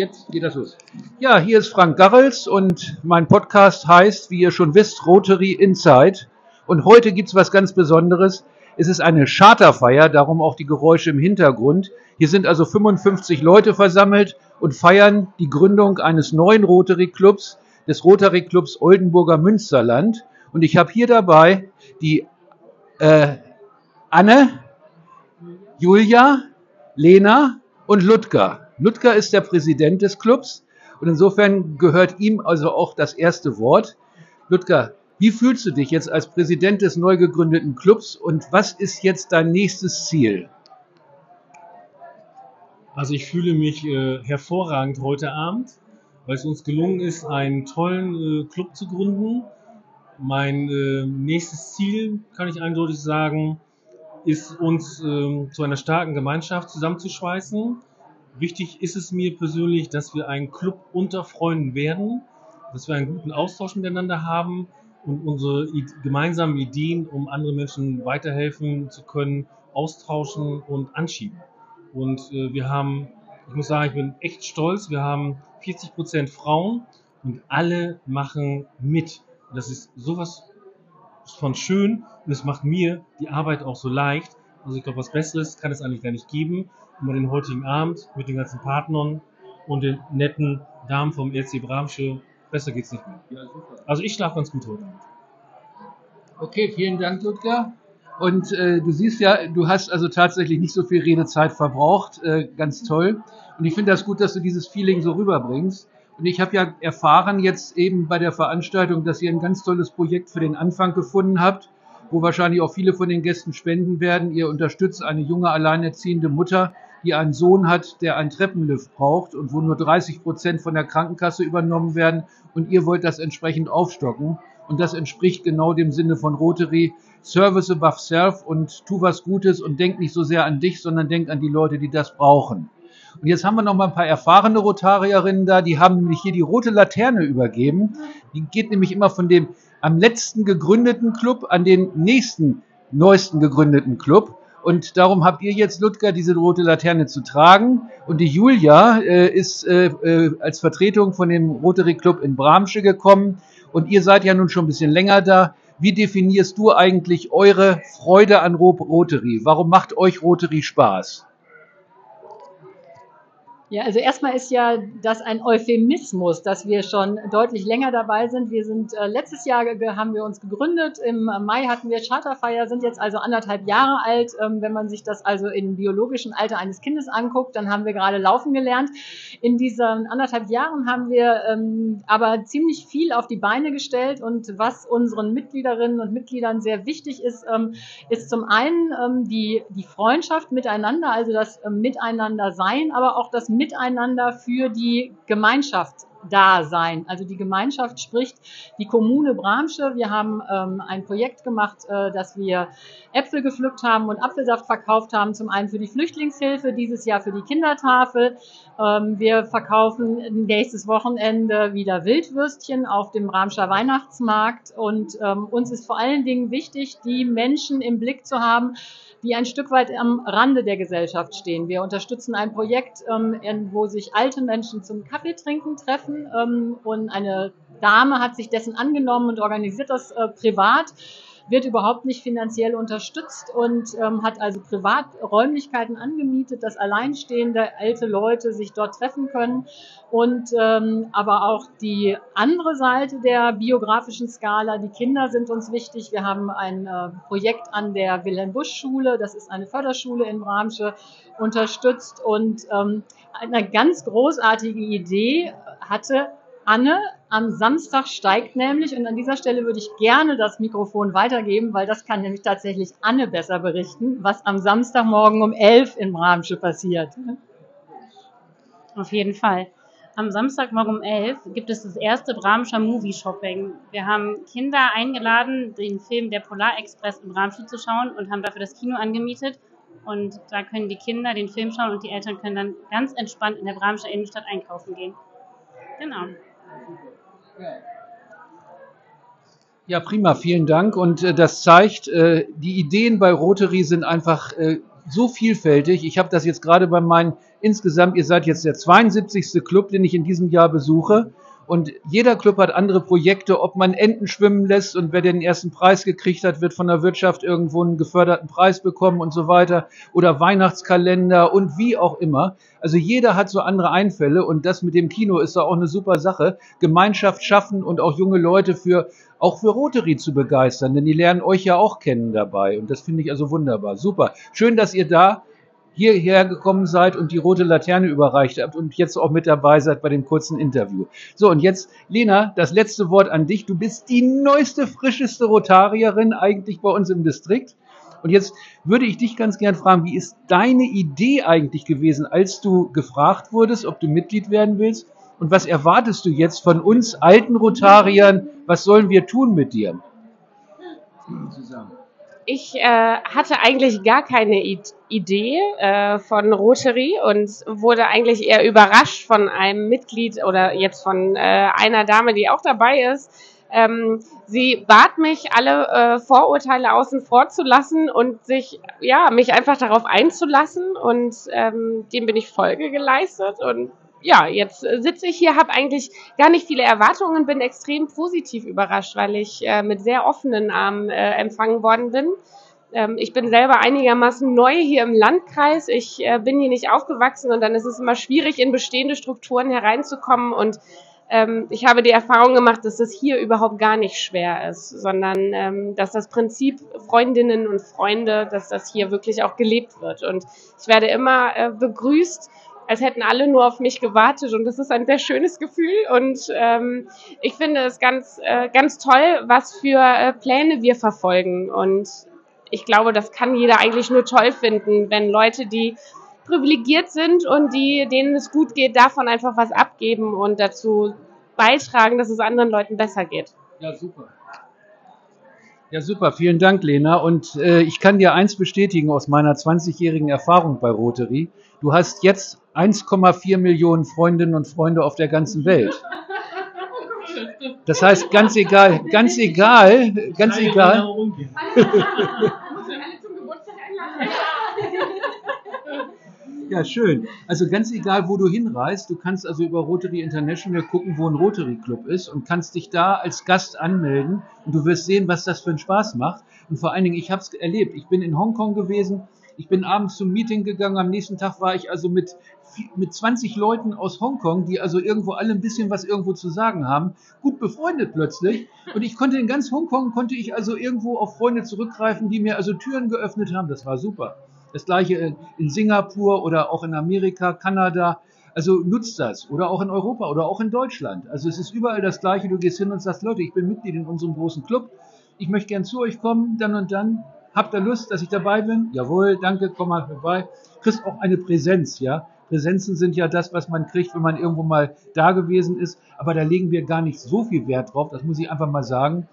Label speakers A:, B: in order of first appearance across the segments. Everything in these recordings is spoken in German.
A: Jetzt geht das los. Ja, hier ist Frank Garrels und mein Podcast heißt, wie ihr schon wisst, Rotary Inside. Und heute gibt's was ganz Besonderes. Es ist eine Charterfeier, darum auch die Geräusche im Hintergrund. Hier sind also 55 Leute versammelt und feiern die Gründung eines neuen Rotary Clubs, des Rotary Clubs Oldenburger Münsterland. Und ich habe hier dabei die äh, Anne, Julia, Lena und Ludger. Ludger ist der Präsident des Clubs und insofern gehört ihm also auch das erste Wort. Ludger, wie fühlst du dich jetzt als Präsident des neu gegründeten Clubs und was ist jetzt dein nächstes Ziel?
B: Also ich fühle mich äh, hervorragend heute Abend, weil es uns gelungen ist, einen tollen äh, Club zu gründen. Mein äh, nächstes Ziel, kann ich eindeutig sagen, ist uns ähm, zu einer starken Gemeinschaft zusammenzuschweißen. Wichtig ist es mir persönlich, dass wir ein Club unter Freunden werden, dass wir einen guten Austausch miteinander haben und unsere gemeinsamen Ideen, um anderen Menschen weiterhelfen zu können, austauschen und anschieben. Und äh, wir haben, ich muss sagen, ich bin echt stolz, wir haben 40 Prozent Frauen und alle machen mit. Das ist sowas von schön und es macht mir die Arbeit auch so leicht. Also ich glaube, was Besseres kann es eigentlich gar nicht geben. Und bei den heutigen Abend mit den ganzen Partnern und den netten Damen vom RC Bramsche Besser geht's nicht mehr. Ja, also ich schlafe ganz gut heute Abend.
A: Okay, vielen Dank, Ludger. Und äh, du siehst ja, du hast also tatsächlich nicht so viel Redezeit verbraucht. Äh, ganz toll. Und ich finde das gut, dass du dieses Feeling so rüberbringst. Und ich habe ja erfahren jetzt eben bei der Veranstaltung, dass ihr ein ganz tolles Projekt für den Anfang gefunden habt, wo wahrscheinlich auch viele von den Gästen spenden werden. Ihr unterstützt eine junge alleinerziehende Mutter, die einen Sohn hat, der einen Treppenlift braucht und wo nur 30 Prozent von der Krankenkasse übernommen werden und ihr wollt das entsprechend aufstocken. Und das entspricht genau dem Sinne von Rotary. Service above self und tu was Gutes und denk nicht so sehr an dich, sondern denk an die Leute, die das brauchen. Und jetzt haben wir noch mal ein paar erfahrene Rotarierinnen da, die haben nämlich hier die rote Laterne übergeben. Die geht nämlich immer von dem am letzten gegründeten Club an den nächsten neuesten gegründeten Club. Und darum habt ihr jetzt, Ludger, diese rote Laterne zu tragen. Und die Julia äh, ist äh, äh, als Vertretung von dem Rotary Club in Bramsche gekommen. Und ihr seid ja nun schon ein bisschen länger da. Wie definierst du eigentlich eure Freude an Rotary? Warum macht euch Rotary Spaß?
C: Ja, also erstmal ist ja das ein Euphemismus, dass wir schon deutlich länger dabei sind. Wir sind äh, letztes Jahr haben wir uns gegründet. Im Mai hatten wir Charterfeier, sind jetzt also anderthalb Jahre alt. Ähm, wenn man sich das also im biologischen Alter eines Kindes anguckt, dann haben wir gerade laufen gelernt. In diesen anderthalb Jahren haben wir ähm, aber ziemlich viel auf die Beine gestellt und was unseren Mitgliederinnen und Mitgliedern sehr wichtig ist, ähm, ist zum einen ähm, die, die Freundschaft miteinander, also das ähm, Miteinander sein, aber auch das Miteinander für die Gemeinschaft da sein. Also die Gemeinschaft spricht die Kommune Bramsche. Wir haben ähm, ein Projekt gemacht, äh, dass wir Äpfel gepflückt haben und Apfelsaft verkauft haben. Zum einen für die Flüchtlingshilfe, dieses Jahr für die Kindertafel. Ähm, wir verkaufen nächstes Wochenende wieder Wildwürstchen auf dem Bramscher Weihnachtsmarkt. Und ähm, uns ist vor allen Dingen wichtig, die Menschen im Blick zu haben, die ein Stück weit am Rande der Gesellschaft stehen. Wir unterstützen ein Projekt, ähm, wo sich alte Menschen zum Kaffeetrinken treffen ähm, und eine Dame hat sich dessen angenommen und organisiert das äh, privat wird überhaupt nicht finanziell unterstützt und ähm, hat also Privaträumlichkeiten angemietet, dass alleinstehende alte Leute sich dort treffen können. Und ähm, aber auch die andere Seite der biografischen Skala, die Kinder sind uns wichtig. Wir haben ein äh, Projekt an der Wilhelm Busch Schule, das ist eine Förderschule in Bramsche, unterstützt und ähm, eine ganz großartige Idee hatte Anne. Am Samstag steigt nämlich, und an dieser Stelle würde ich gerne das Mikrofon weitergeben, weil das kann nämlich tatsächlich Anne besser berichten, was am Samstagmorgen um 11 in Bramsche passiert.
D: Auf jeden Fall. Am Samstagmorgen um 11 gibt es das erste Bramscher Movie Shopping. Wir haben Kinder eingeladen, den Film Der Polarexpress in Bramsche zu schauen und haben dafür das Kino angemietet. Und da können die Kinder den Film schauen und die Eltern können dann ganz entspannt in der Bramscher Innenstadt einkaufen gehen. Genau.
A: Ja, prima, vielen Dank. Und äh, das zeigt, äh, die Ideen bei Rotary sind einfach äh, so vielfältig. Ich habe das jetzt gerade bei meinen, insgesamt, ihr seid jetzt der 72. Club, den ich in diesem Jahr besuche. Und jeder Club hat andere Projekte, ob man Enten schwimmen lässt und wer den ersten Preis gekriegt hat, wird von der Wirtschaft irgendwo einen geförderten Preis bekommen und so weiter. Oder Weihnachtskalender und wie auch immer. Also jeder hat so andere Einfälle und das mit dem Kino ist da auch eine super Sache. Gemeinschaft schaffen und auch junge Leute für, auch für Rotary zu begeistern, denn die lernen euch ja auch kennen dabei. Und das finde ich also wunderbar. Super. Schön, dass ihr da hierher gekommen seid und die rote Laterne überreicht habt und jetzt auch mit dabei seid bei dem kurzen Interview. So, und jetzt, Lena, das letzte Wort an dich. Du bist die neueste, frischeste Rotarierin eigentlich bei uns im Distrikt. Und jetzt würde ich dich ganz gern fragen, wie ist deine Idee eigentlich gewesen, als du gefragt wurdest, ob du Mitglied werden willst? Und was erwartest du jetzt von uns alten Rotariern? Was sollen wir tun mit dir?
E: Zusammen ich äh, hatte eigentlich gar keine I Idee äh, von Rotary und wurde eigentlich eher überrascht von einem Mitglied oder jetzt von äh, einer Dame, die auch dabei ist. Ähm, sie bat mich, alle äh, Vorurteile außen vor zu lassen und sich, ja, mich einfach darauf einzulassen und ähm, dem bin ich Folge geleistet und ja, jetzt sitze ich hier, habe eigentlich gar nicht viele Erwartungen, bin extrem positiv überrascht, weil ich äh, mit sehr offenen Armen äh, empfangen worden bin. Ähm, ich bin selber einigermaßen neu hier im Landkreis. Ich äh, bin hier nicht aufgewachsen und dann ist es immer schwierig, in bestehende Strukturen hereinzukommen. Und ähm, ich habe die Erfahrung gemacht, dass das hier überhaupt gar nicht schwer ist, sondern ähm, dass das Prinzip Freundinnen und Freunde, dass das hier wirklich auch gelebt wird. Und ich werde immer äh, begrüßt als hätten alle nur auf mich gewartet und das ist ein sehr schönes Gefühl und ähm, ich finde es ganz, äh, ganz toll, was für äh, Pläne wir verfolgen und ich glaube, das kann jeder eigentlich nur toll finden, wenn Leute, die privilegiert sind und die, denen es gut geht, davon einfach was abgeben und dazu beitragen, dass es anderen Leuten besser geht.
A: Ja, super. Ja, super. Vielen Dank, Lena. Und äh, ich kann dir eins bestätigen aus meiner 20-jährigen Erfahrung bei Rotary. Du hast jetzt 1,4 Millionen Freundinnen und Freunde auf der ganzen Welt. Das heißt, ganz egal, ganz egal, ganz egal. Ja, schön. Also ganz egal, wo du hinreist, du kannst also über Rotary International gucken, wo ein Rotary Club ist und kannst dich da als Gast anmelden und du wirst sehen, was das für einen Spaß macht. Und vor allen Dingen, ich habe es erlebt. Ich bin in Hongkong gewesen, ich bin abends zum Meeting gegangen, am nächsten Tag war ich also mit, mit 20 Leuten aus Hongkong, die also irgendwo alle ein bisschen was irgendwo zu sagen haben, gut befreundet plötzlich. Und ich konnte in ganz Hongkong, konnte ich also irgendwo auf Freunde zurückgreifen, die mir also Türen geöffnet haben. Das war super. Das gleiche in Singapur oder auch in Amerika, Kanada. Also nutzt das. Oder auch in Europa oder auch in Deutschland. Also es ist überall das Gleiche. Du gehst hin und sagst, Leute, ich bin Mitglied in unserem großen Club. Ich möchte gern zu euch kommen, dann und dann. Habt ihr Lust, dass ich dabei bin? Jawohl, danke, komm mal vorbei. Kriegst auch eine Präsenz, ja. Präsenzen sind ja das, was man kriegt, wenn man irgendwo mal da gewesen ist. Aber da legen wir gar nicht so viel Wert drauf. Das muss ich einfach mal sagen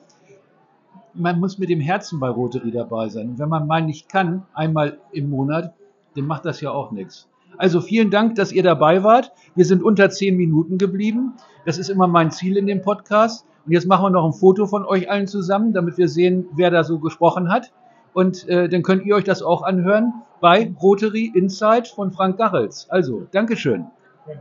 A: man muss mit dem Herzen bei Rotary dabei sein. Und wenn man mal nicht kann, einmal im Monat, dann macht das ja auch nichts. Also vielen Dank, dass ihr dabei wart. Wir sind unter zehn Minuten geblieben. Das ist immer mein Ziel in dem Podcast. Und jetzt machen wir noch ein Foto von euch allen zusammen, damit wir sehen, wer da so gesprochen hat. Und äh, dann könnt ihr euch das auch anhören bei Rotary Insight von Frank Garrels. Also, Dankeschön. Ja.